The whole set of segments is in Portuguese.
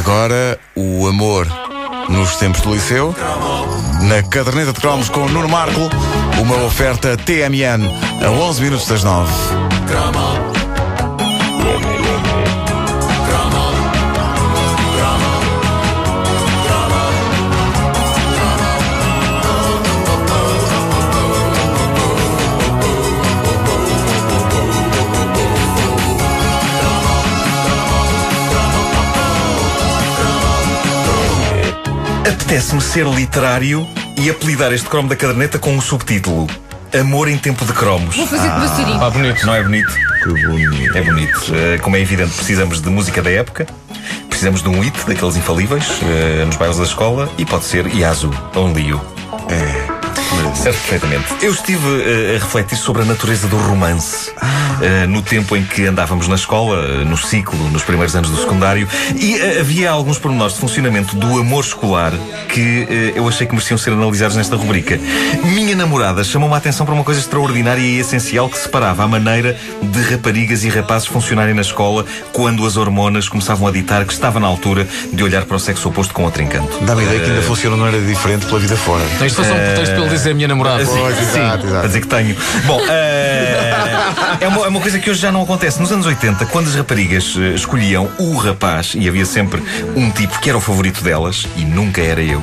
agora, o amor nos tempos do liceu. Na caderneta de cromos com Nuno Marco, uma oferta TMN a 11 minutos das 9. Apetece-me ser literário e apelidar este cromo da caderneta com um subtítulo: Amor em tempo de cromos. Vou fazer com o Sirinho. Ah, bonito. Não é bonito? Que bonito. É bonito. Eh, como é evidente, precisamos de música da época. Precisamos de um hit, daqueles infalíveis, eh, nos bailes da escola. E pode ser Yasu, Only You. É. Certo, perfeitamente. Eu estive uh, a refletir sobre a natureza do romance uh, no tempo em que andávamos na escola, uh, no ciclo, nos primeiros anos do secundário, e havia alguns pormenores de funcionamento do amor escolar que eu achei que mereciam ser analisados nesta rubrica. Minha namorada chamou-me a atenção para uma coisa extraordinária e essencial que separava a maneira de raparigas e rapazes funcionarem na escola quando as hormonas começavam a ditar que estava na altura de olhar para o sexo oposto com outro encanto. Dá-me a ideia que ainda funciona não era diferente pela vida fora. Então isto foi só um pretexto ele dizer minha namorada. Pois, Sim, exato, exato. para dizer que tenho. Bom, eh, é, uma, é uma coisa que hoje já não acontece. Nos anos 80, quando as raparigas eh, escolhiam o rapaz, e havia sempre um tipo que era o favorito delas, e nunca era eu.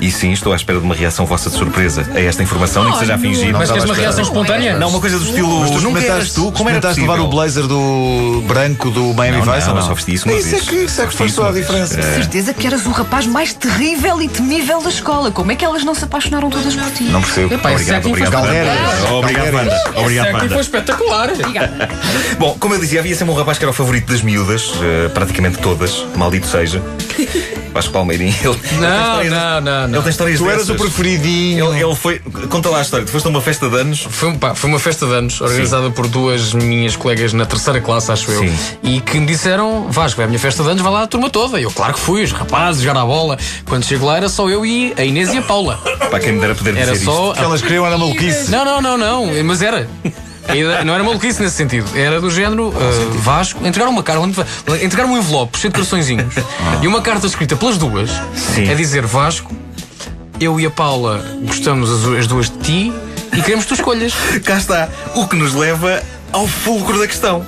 E sim, estou à espera de uma reação vossa de surpresa a esta informação, nem que seja a fingir. Mas queres uma reação espontânea? Não, uma coisa do estilo. Mas tu nunca eras tu, como era possível? levar o blazer do branco do Miami Não, Vice não, não? só vesti isso uma Isso é vez. que, isso é que Só foi vesti só a isso uma diferença. vez. Certeza que eras o rapaz mais terrível e temível da escola. Como é que elas não se apaixonaram todas por ti? Não percebo. Epá, Obrigado, obrigado. Wanda. Obrigado, Wanda. Obrigado, Wanda. foi espetacular. Bom, como eu dizia, havia sempre um rapaz que era o favorito das miúdas, eh, praticamente todas, maldito seja. Vasco Palmeirinho. Ele, Não, não, não, não. Ele tem histórias Tu eras o dessas. preferidinho. Ele, ele foi. Conta lá a história. Tu foste a uma festa de anos. Foi, pá, foi uma festa de anos organizada por duas minhas colegas na terceira classe, acho eu, Sim. e que me disseram: Vasco, é a minha festa de anos, vai lá a turma toda. E eu, claro que fui, os rapazes, jogar a bola. Quando chego lá era só eu e a Inês e a Paula. Para quem me dera poder Era dizer só. O que elas queriam era maluquice. Não, não, não, não, mas era. Não era maluquice nesse sentido. Era do género uh, Vasco. Entregaram uma carta, entregaram um envelope cheio de coraçõezinhos e uma carta escrita pelas duas Sim. a dizer Vasco, eu e a Paula gostamos as, as duas de ti e queremos que tu escolhas. Cá está. O que nos leva ao fulcro da questão.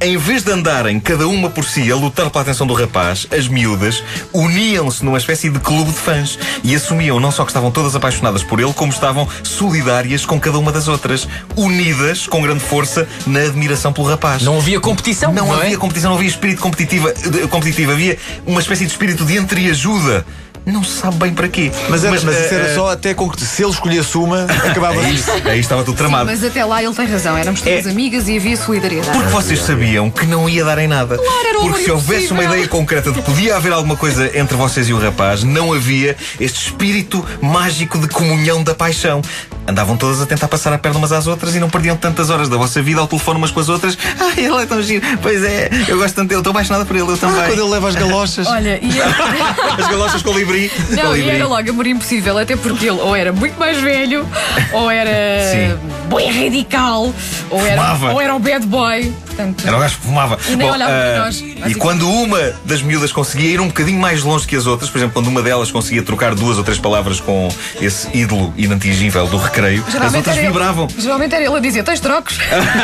Em vez de andarem cada uma por si a lutar pela atenção do rapaz, as miúdas uniam-se numa espécie de clube de fãs e assumiam não só que estavam todas apaixonadas por ele, como estavam solidárias com cada uma das outras, unidas com grande força na admiração pelo rapaz. Não havia competição, Não, não, é? havia competição, não havia espírito competitiva, de- competitivo, havia uma espécie de espírito de entreajuda. Não se sabe bem para quê. Mas, era, mas, isso eh, era eh, só até com que se ele escolhesse uma, acabava Aí, isso. aí estava tudo tramado. Mas até lá ele tem razão. Éramos todas É. amigas e havia solidariedade. Porque vocês sabiam que não ia dar em nada. era um Porque se houvesse uma ideia concreta de que podia haver alguma coisa entre vocês e o rapaz, não havia este espírito mágico de comunhão da paixão. Andavam todas a tentar passar a perna umas às outras e não perdiam tantas horas da vossa vida ao telefone umas com as outras. Ah, ele é tão giro. Pois é, eu gosto tanto dele, estou apaixonada por ele, eu também. Ah, quando ele leva as galochas. Olha, e era... As galochas colibri. Não, e colibri. era logo amor impossível, até porque ele ou era muito mais velho, ou era Sim. bem radical, ou era, Fumava. ou era o bad boy. Portanto, Era o gajo que fumava. E nem olhava para ah, nós, E quando uma das miúdas conseguia ir um bocadinho mais longe que as outras, por exemplo, quando uma delas conseguia trocar duas ou três palavras com esse ídolo inatingível do recreio, as geralmente outras era ele- vibravam. geralmente era ele a dizer: tens trocos.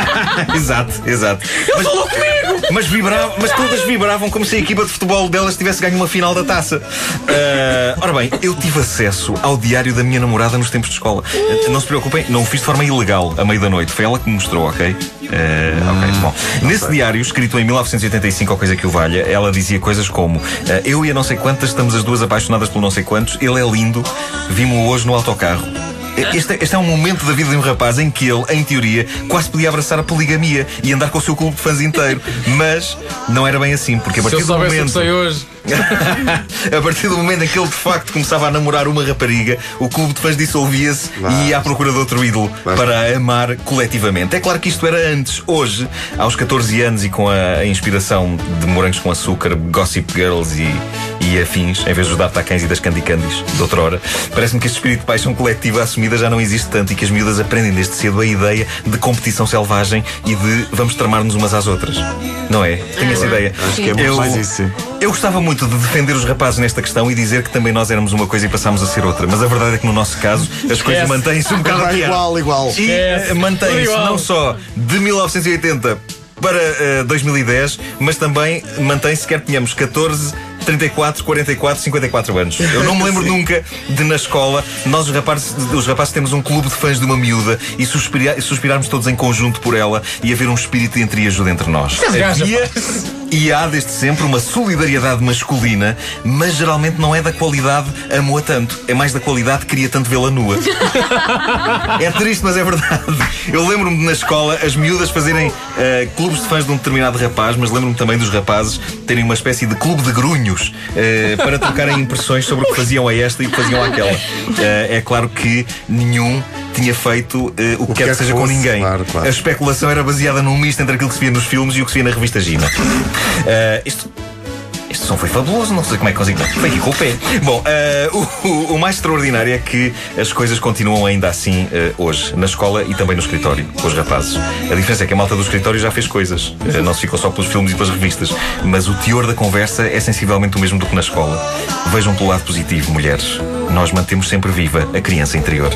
exato, exato. Ele falou comigo! Mas, mas todas vibravam como se a equipa de futebol delas tivesse ganho uma final da taça. Ah, ora bem, eu tive acesso ao diário da minha namorada nos tempos de escola. Ah, Não se preocupem, não o fiz de forma ilegal à meia da noite. Foi ela que me mostrou, ok? Ah, ok, bom. Nesse diário, escrito em 1985, ou coisa que o valha, ela dizia coisas como: ah, Eu e a não sei quantas estamos as duas apaixonadas pelo não sei quantos, ele é lindo, vimos-o hoje no autocarro. Este, este é um momento da vida de um rapaz em que ele, em teoria, quase podia abraçar a poligamia e andar com o seu clube de fãs inteiro. Mas não era bem assim, porque a Se eu partir do soubesse o que momento. sei hoje. a partir do momento em que ele de facto começava a namorar uma rapariga, o clube de fãs dissolvia-se e ia à procura de outro ídolo para amar coletivamente. É claro que isto era antes. Hoje, aos 14 anos e com a inspiração de Morangos com Açúcar, Gossip Girls e e afins, em vez dos D'Artacães e das Candicandis de outrora, parece-me que este espírito de paixão coletiva assumida já não existe tanto e que as miúdas aprendem desde cedo a ideia de competição selvagem e de vamos tramar-nos umas às outras. Não é? Tenho essa ideia. Acho que é muito eu, mais isso. Eu gostava muito de defender os rapazes nesta questão e dizer que também nós éramos uma coisa e passámos a ser outra. Mas a verdade é que no nosso caso as coisas mantêm-se um bocado igual, igual. E eh, mantém-se não só de 1980 para eh, 2010, mas também mantém-se quer tenhamos 14, 34, 44, 54 anos. Eu não me lembro nunca de na escola, nós os rapazes, os rapazes temos um clube de fãs de uma miúda e, suspira, e suspirarmos todos em conjunto por ela e haver um espírito de entreajuda entre nós. Havia e há desde sempre uma solidariedade masculina, mas geralmente não é da qualidade amo-a tanto, é mais da qualidade queria tanto vê-la nua. É triste, mas é verdade. Eu lembro-me de, na escola as miúdas fazerem eh, clubes de fãs de um determinado rapaz, mas lembro-me também dos rapazes terem uma espécie de clube de eh, para trocarem impressões sobre o que faziam a esta e o que faziam àquela. Eh, é claro que nenhum tinha feito eh, o que quer que, quer que seja com fosse, ninguém. claro, claro. A especulação era baseada num misto entre aquilo que se via nos filmes e o que se via na revista Gina. Isto som foi fabuloso, não sei como é que consigo. Foi aqui com o pé. Bom, eh, o, o- mais extraordinário é que as coisas continuam ainda assim eh, hoje, na escola e também no escritório, com os rapazes. A diferença é que a malta do escritório já fez coisas. Eh, não se ficou só pelos filmes e pelas revistas. Mas o teor da conversa é sensivelmente o mesmo do que na escola. Vejam pelo lado positivo, mulheres. Nós mantemos sempre viva a criança interior.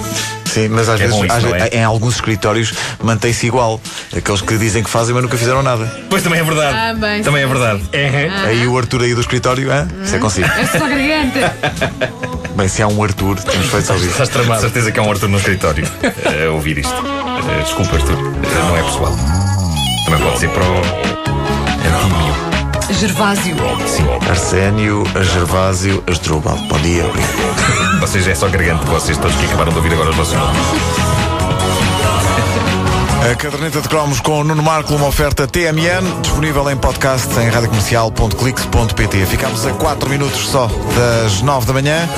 Sim, mas às É vezes isso, às não ve- é? em alguns escritórios mantém-se igual. Aqueles que dizem que fazem, mas nunca fizeram nada. Pois também é verdade. Ah, bem, também é sim, verdade. Aí o Arthur aí do escritório, hã? isso é consigo. É só garganta. Bem, se há um Arthur, temos feito só isso. Estás De tramado. certeza que há um Arthur no escritório eh, a ouvir isto. Eh, desculpa, Arthur. Eh, não é pessoal. Também pode ser para o Antímio. Gervásio. Arsénio, a Gervásio, Asdrúbal. Bom dia, obrigado. Seja, é só garganta de vocês todos que acabaram de ouvir agora os nossos nomes. A caderneta de cromos com Nuno Marco, uma oferta TMN, disponível em podcast em radiocomercial.clix.pt. Ficamos a 4 minutos só das 9 da manhã.